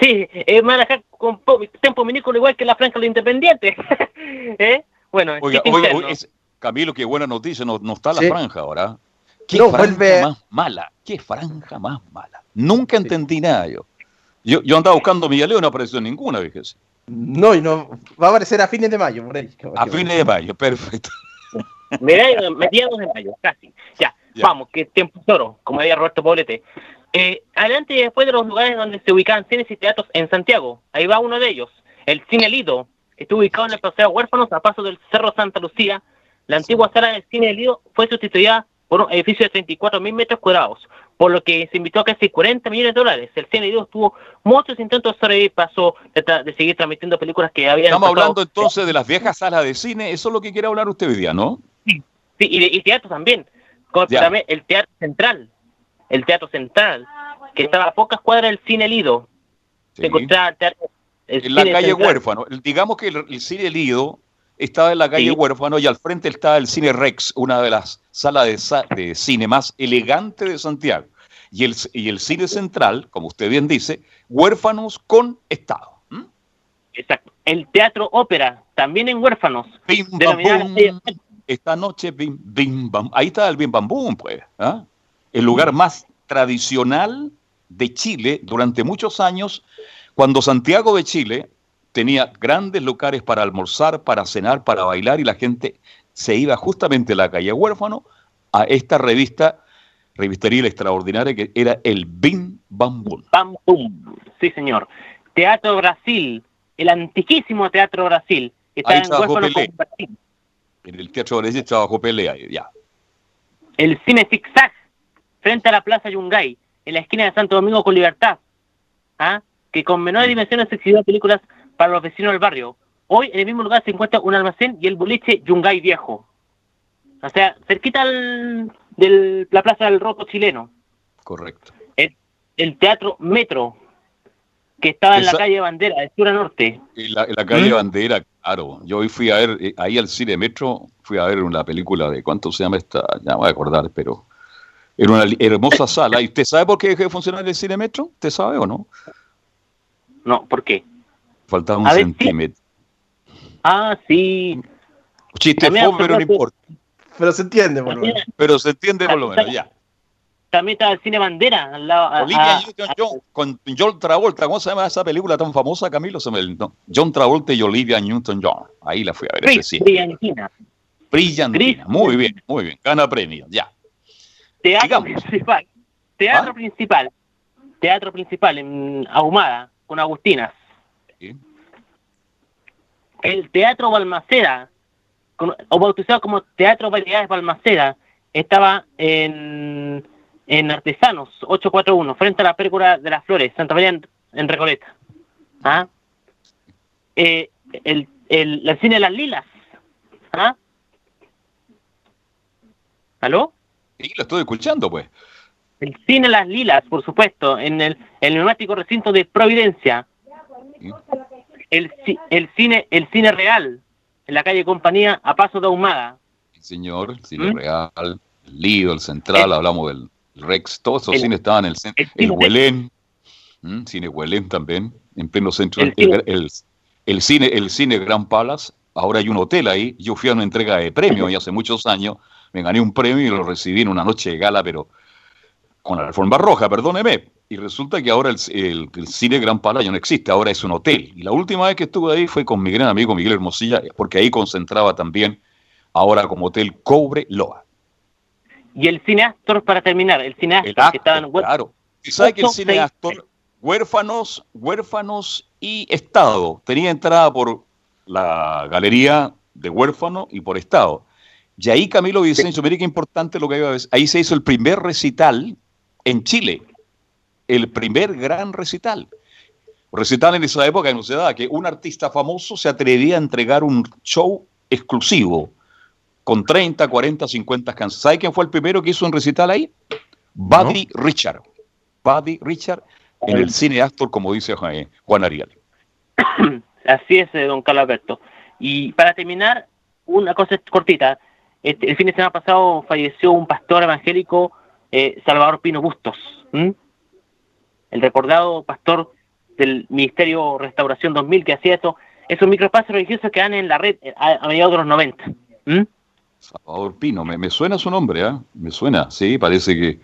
Sí, es más dejar con po- tiempo minúsculo igual que la franja de los independientes. ¿Eh? Bueno, Oiga, oiga, oiga, es- Camilo, qué buena noticia, no, no está la Sí. franja ahora. Qué No, franja vuelve- más mala, qué franja más mala. Nunca entendí nada yo. Yo, yo andaba buscando mi Leo, no apareció ninguna, fíjese. No, y no va a aparecer a fines de mayo, por ahí. A fines de mayo, perfecto. Mira, mediados de mayo, casi. Ya, vamos, que tiempo es oro, como decía Roberto Poblete. Eh, adelante y después de los lugares donde se ubicaban cines y teatros en Santiago. Ahí va uno de ellos, el Cine Lido. Está ubicado en el Paseo Huérfanos a paso del Cerro Santa Lucía. La antigua sala del Cine Lido fue sustituida por un edificio de 34 mil metros cuadrados, por lo que se invitó a casi 40 millones de dólares. El Cine Lido tuvo muchos intentos de sobrevivir, pasó de, seguir transmitiendo películas que habían Estamos pasado- hablando entonces de las viejas salas de cine, eso es lo que quiere hablar usted hoy día, ¿no? Sí, y, de- y teatro también. Ya. también el Teatro Central. El Teatro Central, que estaba a pocas cuadras del Cine Lido. Sí. Se encontraba el teatro- el En la calle Central. Huérfano. Digamos que el, el cine Lido estaba en la calle Sí. Huérfano y al frente está el Cine Rex, una de las salas de, de cine más elegantes de Santiago. Y el, y el cine central, como usted bien dice, huérfanos con Estado. Exacto. El Teatro Ópera, también en Huérfanos. Bim, bam, Esta noche, bim, bim, bam. Ahí está el Bim Bam Boom, pues. ¿ah? El lugar más tradicional de Chile durante muchos años, cuando Santiago de Chile tenía grandes locales para almorzar, para cenar, para bailar y la gente se iba justamente a la calle Huérfano a esta revista, revistería extraordinaria que era el Bim Bam Boom. Bam Boom, sí señor. Teatro Brasil, el antiquísimo Teatro Brasil, que está Ahí en Huérfano con Brasil. En el Teatro Brasil trabajó pelea, ya. El cine zigzag, frente a la Plaza Yungay, en la esquina de Santo Domingo con Libertad, ¿ah? que con menores dimensiones exhibió películas para los vecinos del barrio. Hoy en el mismo lugar se encuentra un almacén y el boliche Yungay Viejo. O sea, cerquita al- de la Plaza del Roco chileno. Correcto. El, el Teatro Metro, que estaba en la calle Bandera, de sur a norte. En la, en la calle ¿Mm? Bandera, claro. Yo hoy fui a ver, eh, ahí al cine Metro, fui a ver una película de, ¿cuánto se llama esta? Ya me voy a acordar, pero era una hermosa sala. ¿Y usted sabe por qué dejó de funcionar el cine Metro? ¿Usted sabe o no? No, ¿por qué? Faltaba un sí. centímetro. Ah, sí. Chiste fome, pero no importa. Pero se entiende, por lo menos. Pero se entiende por lo menos, ya. También estaba el cine Bandera, al lado. a- Olivia a- Newton-John con John Travolta. ¿Cómo se llama esa película tan famosa, Camilo? Se me- no, John Travolta y Olivia Newton-John. Ahí la fui a ver, ese sí. Brillantina. Brillantina. Muy bien, muy bien. Gana premio, ya. Teatro principal. Teatro principal. Teatro principal en Ahumada, con Agustinas. El Teatro Balmaceda, con- o bautizado como Teatro Variedades Balmaceda, estaba en, en Artesanos 841, frente a la Pérgora de las Flores, Santa María en, en Recoleta. ¿Ah? Eh, el, el, el cine de las Lilas. ¿Ah? ¿Aló? Sí, lo estoy escuchando, pues. El cine Las Lilas, por supuesto, en el, el neumático recinto de Providencia. El, ci- el cine el cine real, en la calle Compañía, a paso de Ahumada. Sí, señor. El Cine ¿Mm? Real, el Lido, el Central, hablamos del Rex. Todos esos cines estaban en el centro. El, Huelén. ¿Mm? Cine Huelén también, en pleno centro. El El, cine- el- cine, Grand Palace. Ahora hay un hotel ahí. Yo fui a una entrega de premios y hace muchos años me gané un premio y lo recibí en una noche de gala, pero con la alfombra roja, perdóneme. Y resulta que ahora el, el- el cine Gran Palacio no existe, ahora es un hotel. Y la última vez que estuve ahí fue con mi gran amigo Miguel Hermosilla, porque ahí concentraba también, ahora como hotel, Cobre Loa. Y el cine Astor, para terminar, el cine Astor, que estaba en Hue- Claro. ¿Y sabe que el ocho, cine seis, Astor, huérfanos, huérfanos y Estado, tenía entrada por la galería de huérfano y por Estado. Y ahí Camilo Vicencio, mire qué importante lo que iba a decir. Ahí se hizo el primer recital en Chile. El primer gran recital. Recital en esa época no se daba que un artista famoso se atrevía a entregar un show exclusivo con 30, 40, 50 canciones. ¿Sabe quién fue el primero que hizo un recital ahí? Buddy Richard. Buddy Richard en el cine Astor, como dice Juan Juan Ariel. Así es, eh, don Carlos Alberto. Y para terminar, una cosa cortita. Este, el fin de semana pasado falleció un pastor evangélico, eh, Salvador Pino Bustos. ¿m? El recordado pastor del Ministerio Restauración 2000 que hacía esto, esos microespacios religiosos que dan en la red eh, a, mediados de los 90. ¿m? Salvador Pino, me, suena su nombre, ¿ah? Me suena, sí, parece que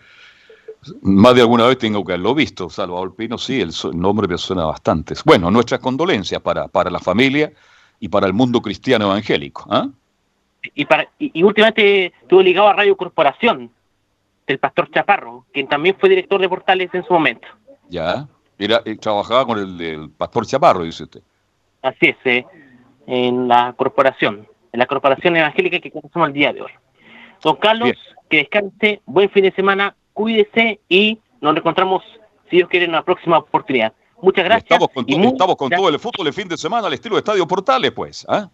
más de alguna vez tengo que haberlo visto. Salvador Pino, sí, el, nombre me suena bastante. Bueno, nuestras condolencias para, para la familia y para el mundo cristiano evangélico. ¿ah? Y, para, y, y últimamente estuvo ligado a Radio Corporación, del pastor Chaparro, quien también fue director de Portales en su momento. Ya, era, eh, trabajaba con el, del pastor Chaparro, dice usted. Así es, eh, en la corporación, en la corporación evangélica que conocemos el día de hoy. Don Carlos, que descanse, buen fin de semana, cuídese y nos encontramos, si Dios quiere, en una próxima oportunidad. Muchas gracias. Estamos con, y to- muy- estamos con todo el fútbol de fin de semana al estilo de Estadio Portales, pues. ¿ah?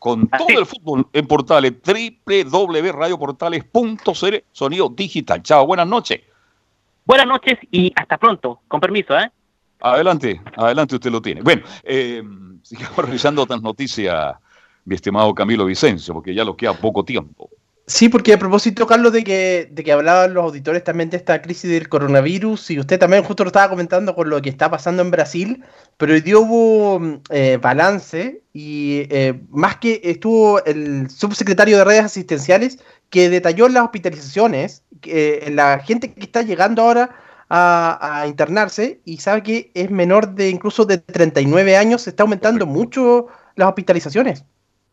Con todo el fútbol en Portales, www.radioportales.cl, sonido digital. Chao, buenas noches. Buenas noches y hasta pronto. Con permiso, ¿eh? Adelante, adelante usted lo tiene. Bueno, eh, sigamos revisando otras noticias, mi estimado Camilo Vicencio, porque ya nos queda poco tiempo. Sí, porque a propósito, Carlos, de que, de que hablaban los auditores también de esta crisis del coronavirus, y usted también justo lo estaba comentando con lo que está pasando en Brasil, pero hoy día hubo mm, eh, balance y eh, más que estuvo el subsecretario de redes asistenciales que detalló las hospitalizaciones, que, eh, la gente que está llegando ahora a, a internarse y sabe que es menor de incluso de 39 años, se está aumentando mucho las hospitalizaciones.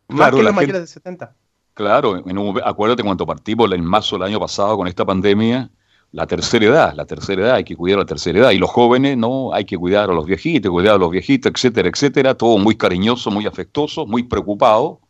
más Claro, que los mayores de 70. Claro, en un- acuérdate cuando partimos en marzo del año pasado con esta pandemia, la tercera edad, la tercera edad, hay que cuidar a la tercera edad. Y los jóvenes, no, hay que cuidar a los viejitos, cuidar a los viejitos, etcétera, etcétera. Todo muy cariñoso, muy afectuoso, muy preocupado.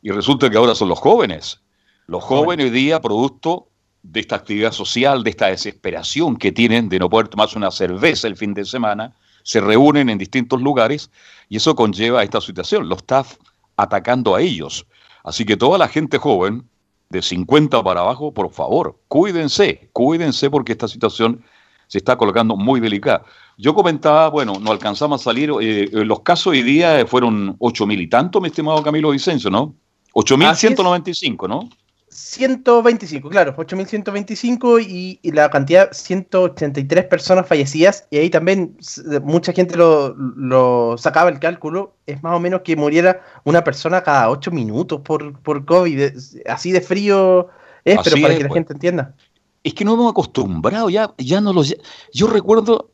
Y resulta que ahora son los jóvenes. Los jóvenes hoy día, producto de esta actividad social, de esta desesperación que tienen de no poder tomarse una cerveza el fin de semana, se reúnen en distintos lugares y eso conlleva a esta situación. Los staff atacando a ellos. Así que toda la gente joven, de 50 para abajo, por favor, cuídense, cuídense porque esta situación se está colocando muy delicada. Yo comentaba, bueno, no alcanzamos a salir, eh, eh, los casos hoy día fueron 8.000 y tanto, mi estimado Camilo Vicencio, ¿no? 8.195, ¿no? 125, claro, 8.125 y, y la cantidad, 183 personas fallecidas, y ahí también mucha gente lo, lo sacaba el cálculo, es más o menos que muriera una persona cada 8 minutos por, por COVID, así de frío es, pero para es, que la pues. gente entienda. Es que no hemos acostumbrado, ya, ya no los... Yo recuerdo,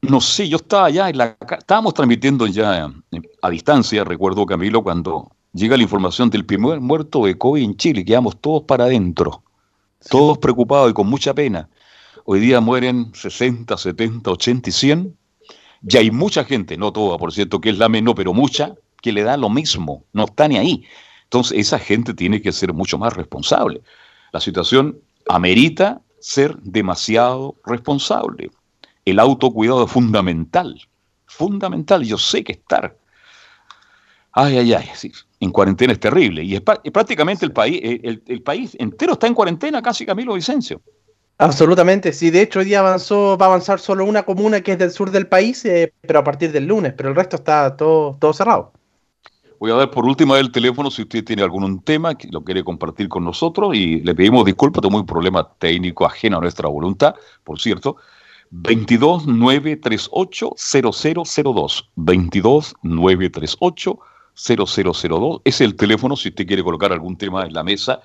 no sé, yo estaba ya en la... Estábamos transmitiendo ya eh, a distancia, recuerdo Camilo, cuando llega la información del primer muerto de COVID en Chile, quedamos todos para adentro, todos preocupados y con mucha pena. Hoy día mueren 60, 70, 80 y 100. Y hay mucha gente, no toda, por cierto, que es la menos, pero mucha, que le da lo mismo, no está ni ahí. Entonces, esa gente tiene que ser mucho más responsable. La situación amerita ser demasiado responsable. El autocuidado es fundamental, fundamental. Yo sé que estar, ay, ay, ay, sí, en cuarentena es terrible. Y es pa- y prácticamente el país, eh, el, el país entero está en cuarentena, casi Camilo Vicencio. Absolutamente, sí, de hecho hoy día avanzó, va a avanzar solo una comuna que es del sur del país, eh, pero a partir del lunes, pero el resto está todo, todo cerrado. Voy a dar por última el teléfono si usted tiene algún tema que lo quiere compartir con nosotros y le pedimos disculpas, tenemos un problema técnico ajeno a nuestra voluntad, por cierto. 22 938 0002 22 938 0002 es el teléfono si usted quiere colocar algún tema en la mesa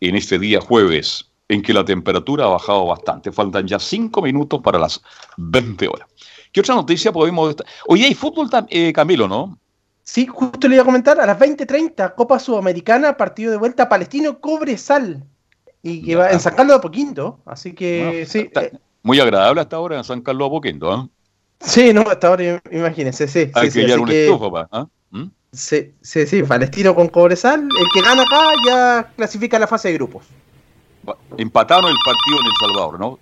en este día jueves en que la temperatura ha bajado bastante. Faltan ya cinco minutos para las 20 horas. ¿Qué otra noticia podemos... Hoy hay fútbol, eh, Camilo, ¿no? Sí, justo le iba a comentar, a las 20.30, Copa Sudamericana, partido de vuelta Palestino Cobresal. Y que va en San Carlos de Apoquinto, así que sí. eh, Muy agradable hasta ahora en San Carlos Apoquendo, ¿ah? sí, no, hasta ahora imagínense, sí. Hay sí, sí, que hallar así una que- estufa, ¿ah? ¿Mm? Sí, sí, sí, Palestino con Cobresal. El que gana acá ya clasifica a la fase de grupos. Empataron el partido en El Salvador, ¿no?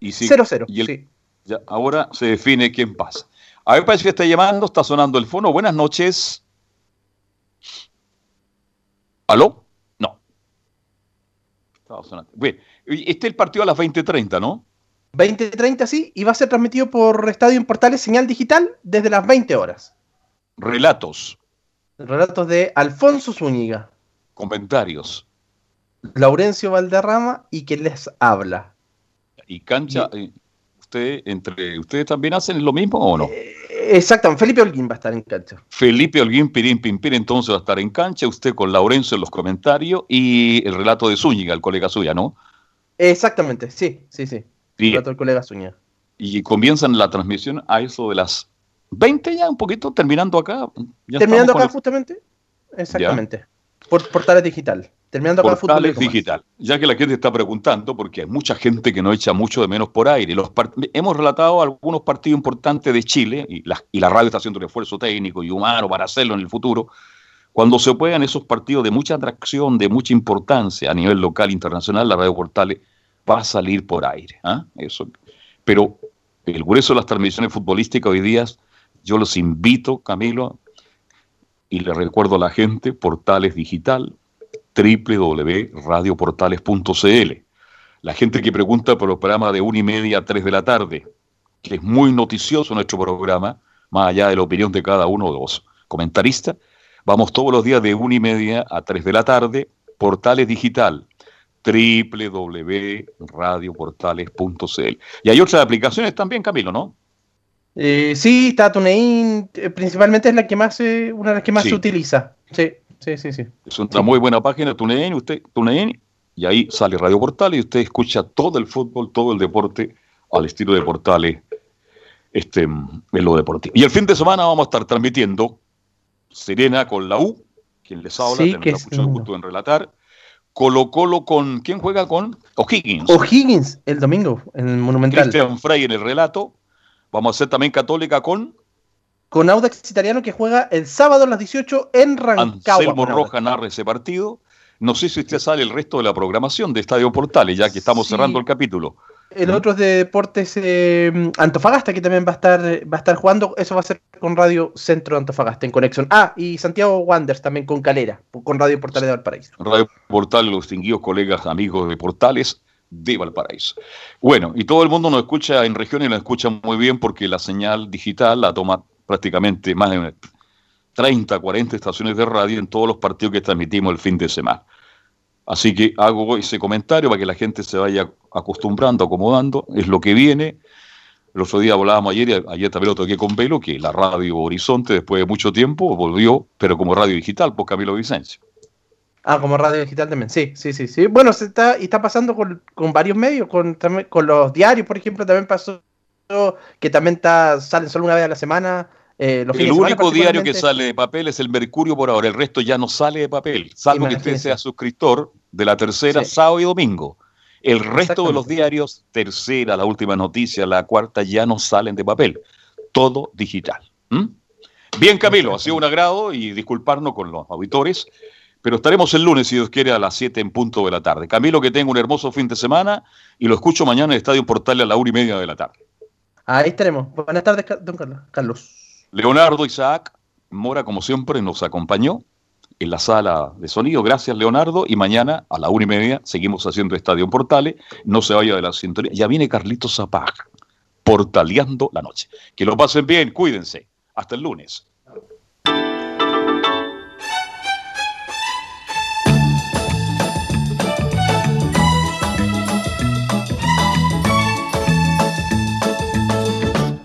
Y sí, 0-0, y el- sí. ya, ahora se define quién pasa. A ver, parece que está llamando, está sonando el fono. Buenas noches. ¿Aló? No. Estaba sonando. Bien, este es el partido a las 20.30, ¿no? 20.30, sí, y va a ser transmitido por Estadio en Portales Señal Digital desde las 20 horas. Relatos, Relatos de Alfonso Zúñiga, comentarios Laurencio Valderrama y quien les habla. y cancha. eh, ¿Usted, entre ustedes también hacen lo mismo o no? Exacto, Felipe Holguín va a estar en cancha. Felipe Holguín Pirín Pimpín entonces va a estar en cancha, usted con Laurencio en los comentarios y el relato de Zúñiga, el colega suya, ¿no? Exactamente, sí, sí, sí. Bien. Relato del colega Zúñiga. Y comienzan la transmisión a eso de las 20 ya, un poquito, terminando acá. Ya Terminando acá justamente. Exactamente. Por Portales Digital. Terminando el acá fútbol. Portales demás. Digital. Ya que la gente está preguntando, porque hay mucha gente que no echa mucho de menos por aire. Los part- Hemos relatado algunos partidos importantes de Chile y la, y la radio está haciendo un esfuerzo técnico y humano para hacerlo en el futuro. Cuando se puedan esos partidos de mucha atracción, de mucha importancia a nivel local, internacional, la radio Portales va a salir por aire. ¿ah? Eso. Pero el grueso de las transmisiones futbolísticas hoy día, yo los invito, Camilo, y le recuerdo a la gente, Portales Digital, www.radioportales.cl. La gente que pregunta por el programa de una y media a tres de la tarde, que es muy noticioso nuestro programa, más allá de la opinión de cada uno de los comentaristas, vamos todos los días de una y media a tres de la tarde, Portales Digital, www.radioportales.cl. Y hay otras aplicaciones también, Camilo, ¿no? Eh, sí, está TuneIn, eh, principalmente es la que más se- una de las que más Sí. se utiliza. Sí, sí, sí, sí. Es una muy buena página, TuneIn, usted, TuneIn, y ahí sale Radio Portal y usted escucha todo el fútbol, todo el deporte al estilo de Portales este, en lo deportivo. Y el fin de semana vamos a estar transmitiendo Serena con la U, quien les habla, Sí, es- mucho gusto en relatar. Colo Colo con, ¿quién juega con? O'Higgins. O'Higgins el domingo en el Monumental. Cristian Frey en el relato. Vamos a hacer también Católica con Con Audax Italiano que juega el sábado a las 18 en Rancagua. Anselmo. Roja narra ese partido. No sé si usted sale el resto de la programación de Estadio Portales, ya que estamos Sí. cerrando el capítulo. El otro es de Deportes eh, Antofagasta, que también va a estar va a estar jugando. Eso va a ser con Radio Centro Antofagasta en conexión. Ah, y Santiago Wanderers también con Calera, con Radio Portales de Valparaíso. Radio Portal, los distinguidos colegas, amigos de Portales de Valparaíso. Bueno, y todo el mundo nos escucha en regiones, nos escucha muy bien porque la señal digital la toma prácticamente más de 30, 40 estaciones de radio en todos los partidos que transmitimos el fin de semana. Así que hago ese comentario para que la gente se vaya acostumbrando, acomodando, es lo que viene. El otro día hablábamos ayer, y ayer también lo toqué con Velo, que la radio Horizonte, después de mucho tiempo, volvió, pero como radio digital, por Camilo Vicencio. Ah, como radio digital también, sí, sí, sí, sí. Bueno, se está, y está pasando con, con varios medios, con, también, con los diarios, por ejemplo, también pasó que también está, salen solo una vez a la semana. eh, los El único diario que sale de papel es el Mercurio por ahora, el resto ya no sale de papel, salvo que usted sea suscriptor de la tercera, Sí. sábado y domingo. El resto de los diarios, tercera, la última noticia, la cuarta, ya no salen de papel. Todo digital. ¿Mm? Bien, Camilo, ha sido un agrado y disculparnos con los auditores, pero estaremos el lunes, si Dios quiere, a las 7 en punto de la tarde. Camilo, que tenga un hermoso fin de semana y lo escucho mañana en el Estadio Portal a la una y media de la tarde. Ahí estaremos. Buenas tardes, don Carlos. Carlos. Leonardo Isaac Mora, como siempre, nos acompañó en la sala de sonido. Gracias, Leonardo. Y mañana a la una y media seguimos haciendo Estadio Portales. No se vaya de la sintonía. Ya viene Carlitos Zapag, portaleando la noche. Que lo pasen bien, cuídense. Hasta el lunes.